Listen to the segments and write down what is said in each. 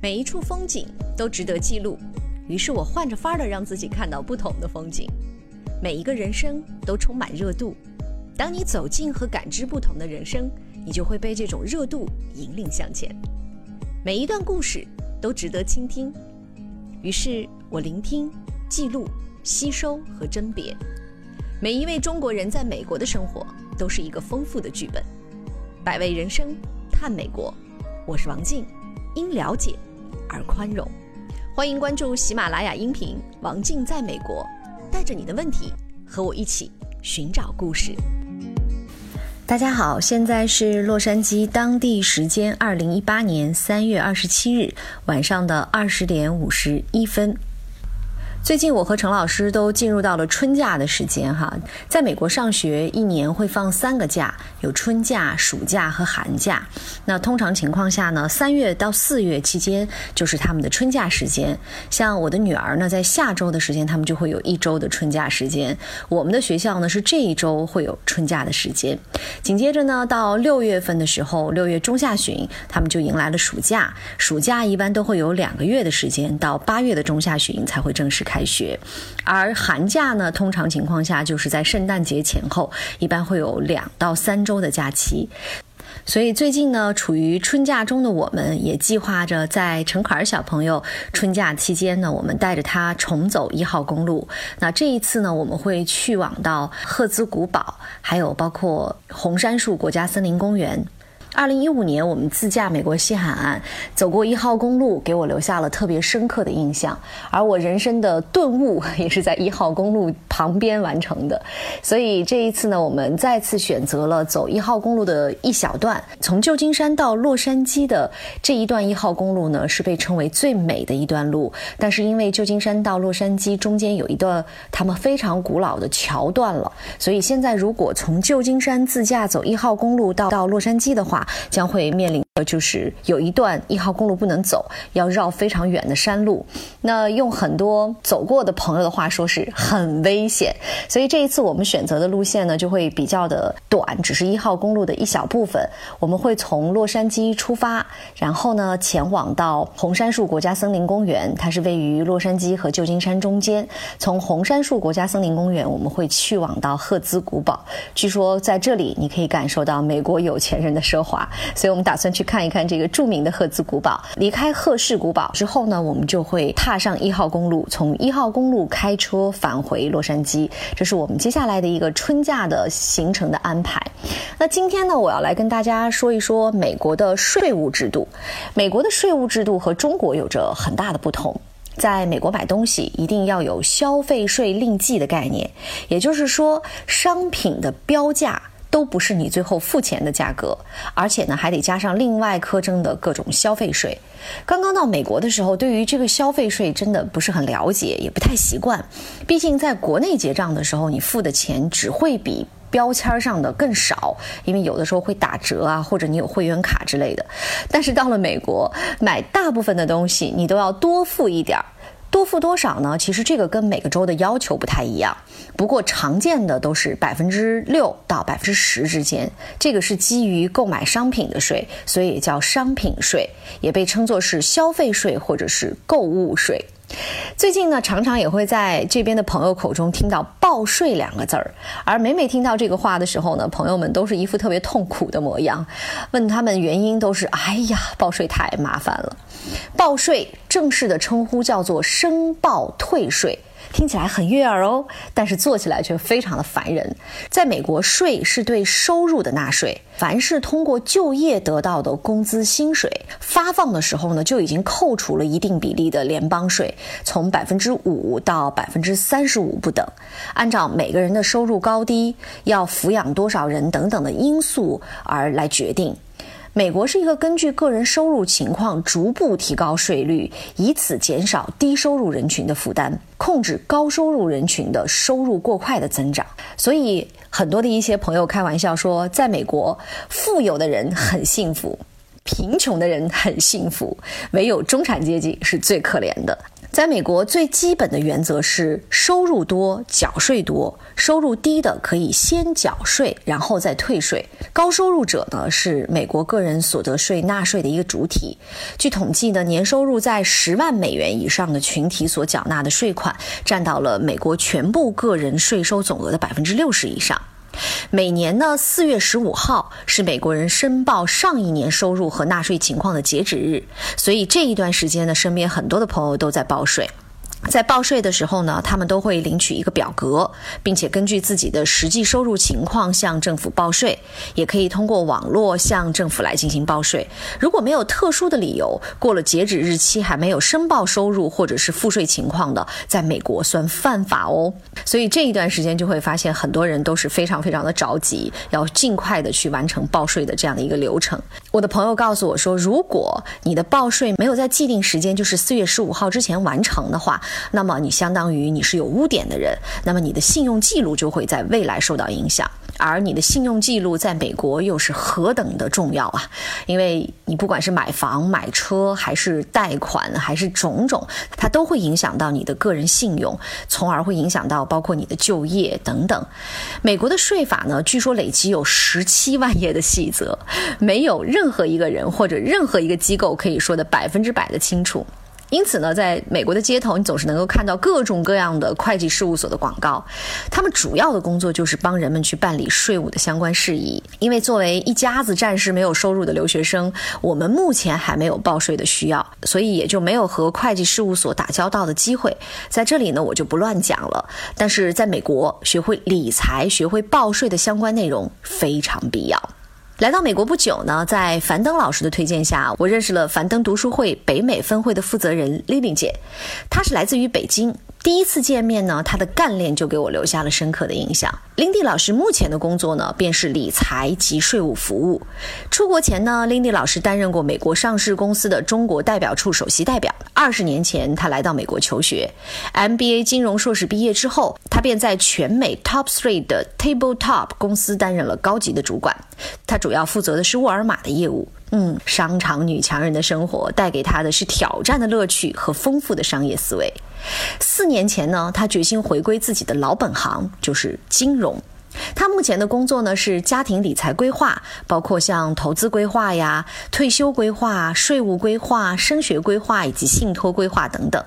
每一处风景都值得记录，于是我换着法儿的让自己看到不同的风景。每一个人生都充满热度，当你走进和感知不同的人生，你就会被这种热度引领向前。每一段故事都值得倾听，于是我聆听、记录、吸收和甄别。每一位中国人在美国的生活都是一个丰富的剧本。百味人生，探美国，我是王静，因了解。而宽容，欢迎关注喜马拉雅音频《王静在美国》，带着你的问题和我一起寻找故事。大家好，现在是洛杉矶当地时间二零一八年三月二十七日晚上的二十点五十一分。最近我和陈老师都进入到了春假的时间哈，在美国上学一年会放三个假，有春假、暑假和寒假。那通常情况下呢，三月到四月期间就是他们的春假时间。像我的女儿呢，在下周的时间，他们就会有一周的春假时间。我们的学校呢是这一周会有春假的时间。紧接着呢，到六月份的时候，六月中下旬，他们就迎来了暑假。暑假一般都会有两个月的时间，到八月的中下旬才会正式开。学，而寒假呢，通常情况下就是在圣诞节前后，一般会有两到三周的假期。所以最近呢，处于春假中的我们，也计划着在陈凯儿小朋友春假期间呢，我们带着他重走一号公路。那这一次呢，我们会去往到赫兹古堡，还有包括红杉树国家森林公园。二零一五年，我们自驾美国西海岸，走过一号公路，给我留下了特别深刻的印象。而我人生的顿悟，也是在一号公路旁边完成的。所以这一次呢，我们再次选择了走一号公路的一小段，从旧金山到洛杉矶的这一段一号公路呢，是被称为最美的一段路。但是因为旧金山到洛杉矶中间有一段他们非常古老的桥断了，所以现在如果从旧金山自驾走一号公路到到洛杉矶的话，将会面临的就是有一段一号公路不能走，要绕非常远的山路。那用很多走过的朋友的话说，是很危险。所以这一次我们选择的路线呢，就会比较的短，只是一号公路的一小部分。我们会从洛杉矶出发，然后呢前往到红杉树国家森林公园，它是位于洛杉矶和旧金山中间。从红杉树国家森林公园，我们会去往到赫兹古堡。据说在这里你可以感受到美国有钱人的奢华。所以，我们打算去看一看这个著名的赫兹古堡。离开赫氏古堡之后呢，我们就会踏上一号公路，从一号公路开车返回洛杉矶。这是我们接下来的一个春假的行程的安排。那今天呢，我要来跟大家说一说美国的税务制度。美国的税务制度和中国有着很大的不同。在美国买东西一定要有消费税另计的概念，也就是说，商品的标价。都不是你最后付钱的价格，而且呢还得加上另外苛征的各种消费税。刚刚到美国的时候，对于这个消费税真的不是很了解，也不太习惯。毕竟在国内结账的时候，你付的钱只会比标签上的更少，因为有的时候会打折啊，或者你有会员卡之类的。但是到了美国，买大部分的东西你都要多付一点儿。多付多少呢？其实这个跟每个州的要求不太一样，不过常见的都是百分之六到百分之十之间。这个是基于购买商品的税，所以叫商品税，也被称作是消费税或者是购物税。最近呢，常常也会在这边的朋友口中听到“报税”两个字儿，而每每听到这个话的时候呢，朋友们都是一副特别痛苦的模样。问他们原因，都是“哎呀，报税太麻烦了。”报税正式的称呼叫做申报退税。听起来很悦耳哦，但是做起来却非常的烦人。在美国，税是对收入的纳税，凡是通过就业得到的工资、薪水发放的时候呢，就已经扣除了一定比例的联邦税，从百分之五到百分之三十五不等，按照每个人的收入高低、要抚养多少人等等的因素而来决定。美国是一个根据个人收入情况逐步提高税率，以此减少低收入人群的负担，控制高收入人群的收入过快的增长。所以，很多的一些朋友开玩笑说，在美国，富有的人很幸福，贫穷的人很幸福，唯有中产阶级是最可怜的。在美国，最基本的原则是收入多缴税多，收入低的可以先缴税，然后再退税。高收入者呢，是美国个人所得税纳税的一个主体。据统计呢，年收入在十万美元以上的群体所缴纳的税款，占到了美国全部个人税收总额的百分之六十以上。每年呢，四月十五号是美国人申报上一年收入和纳税情况的截止日，所以这一段时间呢，身边很多的朋友都在报税。在报税的时候呢，他们都会领取一个表格，并且根据自己的实际收入情况向政府报税，也可以通过网络向政府来进行报税。如果没有特殊的理由，过了截止日期还没有申报收入或者是赋税情况的，在美国算犯法哦。所以这一段时间就会发现很多人都是非常非常的着急，要尽快的去完成报税的这样的一个流程。我的朋友告诉我说，如果你的报税没有在既定时间，就是四月十五号之前完成的话，那么你相当于你是有污点的人，那么你的信用记录就会在未来受到影响。而你的信用记录在美国又是何等的重要啊！因为你不管是买房、买车，还是贷款，还是种种，它都会影响到你的个人信用，从而会影响到包括你的就业等等。美国的税法呢，据说累积有十七万页的细则，没有任何一个人或者任何一个机构可以说的百分之百的清楚。因此呢，在美国的街头，你总是能够看到各种各样的会计事务所的广告。他们主要的工作就是帮人们去办理税务的相关事宜。因为作为一家子暂时没有收入的留学生，我们目前还没有报税的需要，所以也就没有和会计事务所打交道的机会。在这里呢，我就不乱讲了。但是在美国，学会理财、学会报税的相关内容非常必要。来到美国不久呢，在樊登老师的推荐下，我认识了樊登读书会北美分会的负责人 Lily 姐，她是来自于北京。第一次见面呢，她的干练就给我留下了深刻的印象。林迪老师目前的工作呢，便是理财及税务服务。出国前呢，林迪老师担任过美国上市公司的中国代表处首席代表。二十年前，他来到美国求学，MBA 金融硕士毕业之后，他便在全美 Top Three 的 Tabletop 公司担任了高级的主管。他主要负责的是沃尔玛的业务。嗯，商场女强人的生活带给他的是挑战的乐趣和丰富的商业思维。四年前呢，他决心回归自己的老本行，就是金融。他目前的工作呢是家庭理财规划，包括像投资规划呀、退休规划、税务规划、升学规划以及信托规划等等。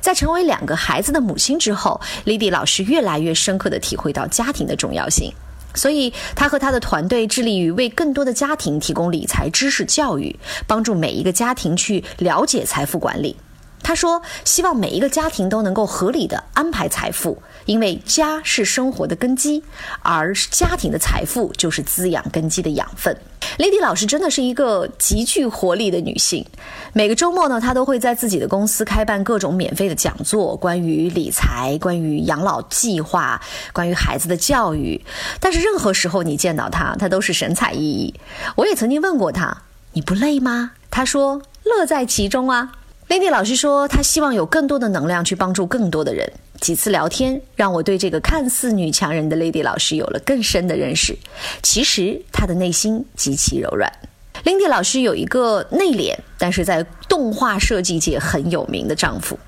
在成为两个孩子的母亲之后，莉迪老师越来越深刻地体会到家庭的重要性。所以，他和他的团队致力于为更多的家庭提供理财知识教育，帮助每一个家庭去了解财富管理。他说：“希望每一个家庭都能够合理的安排财富，因为家是生活的根基，而家庭的财富就是滋养根基的养分。” Lady 老师真的是一个极具活力的女性。每个周末呢，她都会在自己的公司开办各种免费的讲座，关于理财、关于养老计划、关于孩子的教育。但是任何时候你见到她，她都是神采奕奕。我也曾经问过她：“你不累吗？”她说：“乐在其中啊。” Lady 老师说，她希望有更多的能量去帮助更多的人。几次聊天让我对这个看似女强人的 Lady 老师有了更深的认识。其实她的内心极其柔软。Lady 老师有一个内敛，但是在动画设计界很有名的丈夫。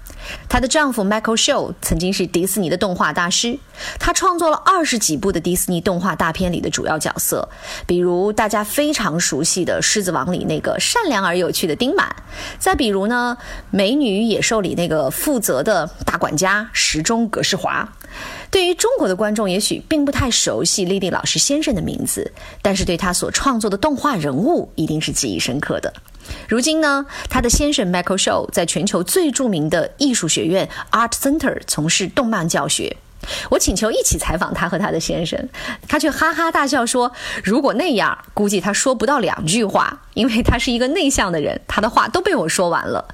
她的丈夫 Michael Show 曾经是迪士尼的动画大师，他创作了二十几部的迪士尼动画大片里的主要角色，比如大家非常熟悉的《狮子王》里那个善良而有趣的丁满，再比如呢《美女与野兽》里那个负责的大管家时钟格世华。对于中国的观众，也许并不太熟悉丽丽老师先生的名字，但是对他所创作的动画人物一定是记忆深刻的。如今呢，他的先生 Michael Show 在全球最著名的艺术学院 Art Center 从事动漫教学。我请求一起采访他和他的先生，他却哈哈大笑说：“如果那样，估计他说不到两句话，因为他是一个内向的人，他的话都被我说完了。”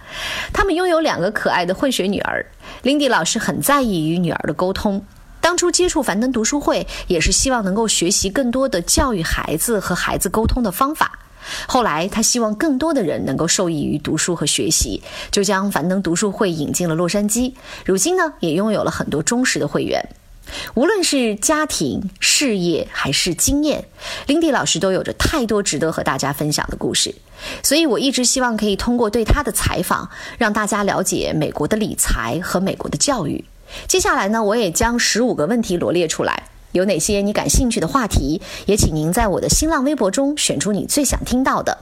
他们拥有两个可爱的混血女儿，Lindy 老师很在意与女儿的沟通。当初接触樊登读书会，也是希望能够学习更多的教育孩子和孩子沟通的方法。后来，他希望更多的人能够受益于读书和学习，就将樊登读书会引进了洛杉矶。如今呢，也拥有了很多忠实的会员。无论是家庭、事业还是经验，Lindy 老师都有着太多值得和大家分享的故事。所以我一直希望可以通过对他的采访，让大家了解美国的理财和美国的教育。接下来呢，我也将十五个问题罗列出来，有哪些你感兴趣的话题，也请您在我的新浪微博中选出你最想听到的。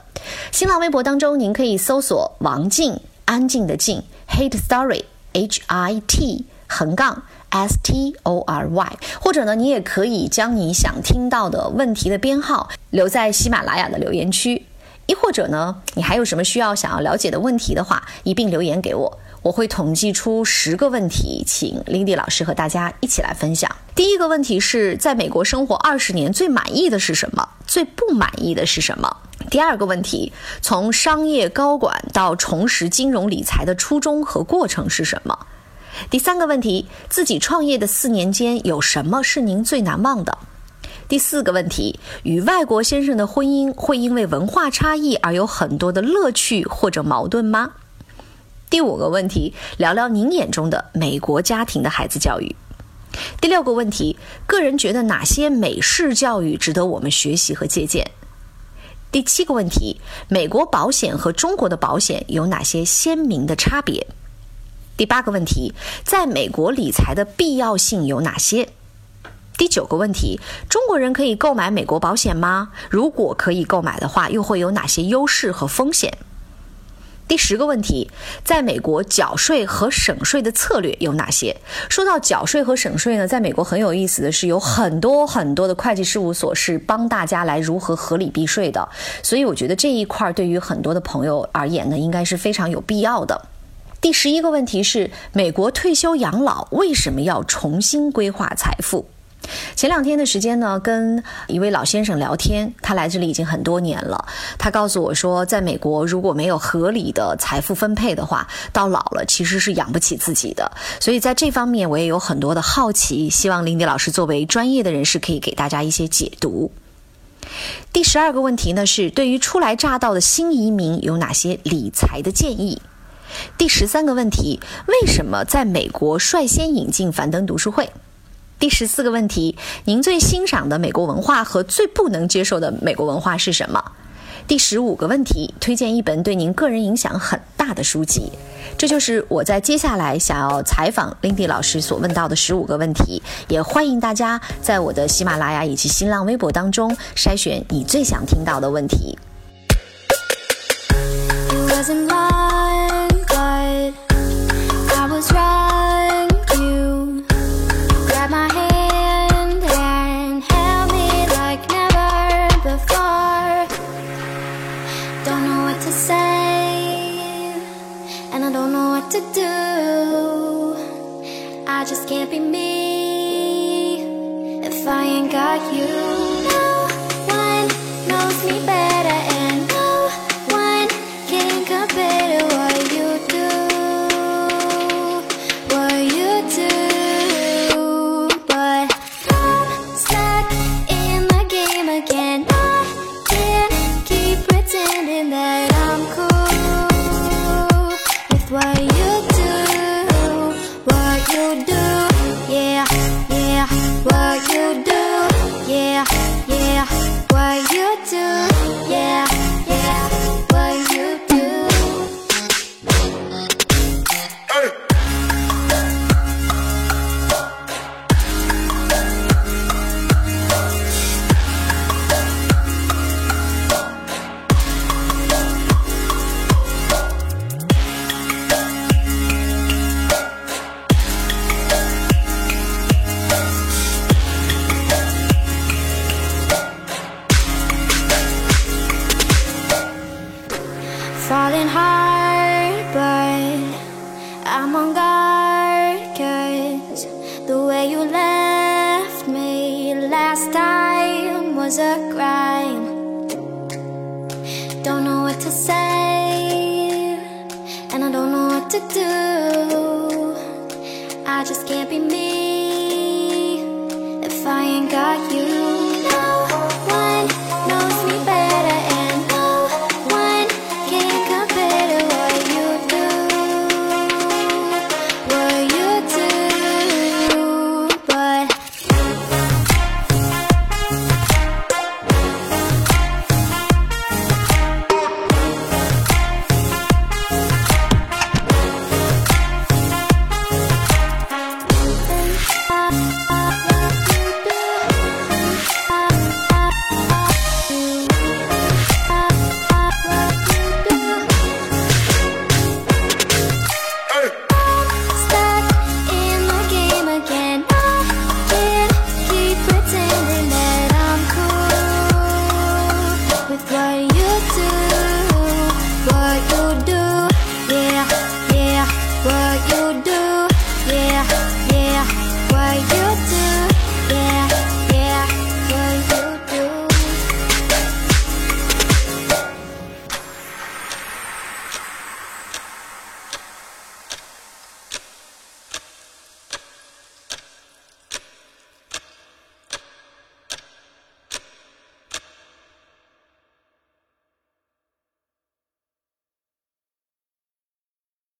新浪微博当中，您可以搜索王静，安静的静，Hate Story，H I T 横杠。S T O R Y，或者呢，你也可以将你想听到的问题的编号留在喜马拉雅的留言区，亦或者呢，你还有什么需要想要了解的问题的话，一并留言给我，我会统计出十个问题，请 Lindy 老师和大家一起来分享。第一个问题是在美国生活二十年最满意的是什么？最不满意的是什么？第二个问题，从商业高管到重拾金融理财的初衷和过程是什么？第三个问题，自己创业的四年间有什么是您最难忘的？第四个问题，与外国先生的婚姻会因为文化差异而有很多的乐趣或者矛盾吗？第五个问题，聊聊您眼中的美国家庭的孩子教育。第六个问题，个人觉得哪些美式教育值得我们学习和借鉴？第七个问题，美国保险和中国的保险有哪些鲜明的差别？第八个问题，在美国理财的必要性有哪些？第九个问题，中国人可以购买美国保险吗？如果可以购买的话，又会有哪些优势和风险？第十个问题，在美国缴税和省税的策略有哪些？说到缴税和省税呢，在美国很有意思的是，有很多很多的会计事务所是帮大家来如何合理避税的，所以我觉得这一块对于很多的朋友而言呢，应该是非常有必要的。第十一个问题是：美国退休养老为什么要重新规划财富？前两天的时间呢，跟一位老先生聊天，他来这里已经很多年了。他告诉我说，在美国如果没有合理的财富分配的话，到老了其实是养不起自己的。所以在这方面，我也有很多的好奇，希望林迪老师作为专业的人士，可以给大家一些解读。第十二个问题呢，是对于初来乍到的新移民有哪些理财的建议？第十三个问题：为什么在美国率先引进樊登读书会？第十四个问题：您最欣赏的美国文化和最不能接受的美国文化是什么？第十五个问题：推荐一本对您个人影响很大的书籍。这就是我在接下来想要采访 Lindy 老师所问到的十五个问题。也欢迎大家在我的喜马拉雅以及新浪微博当中筛选你最想听到的问题。I just can't be me if I ain't got you. you do, yeah. just can't be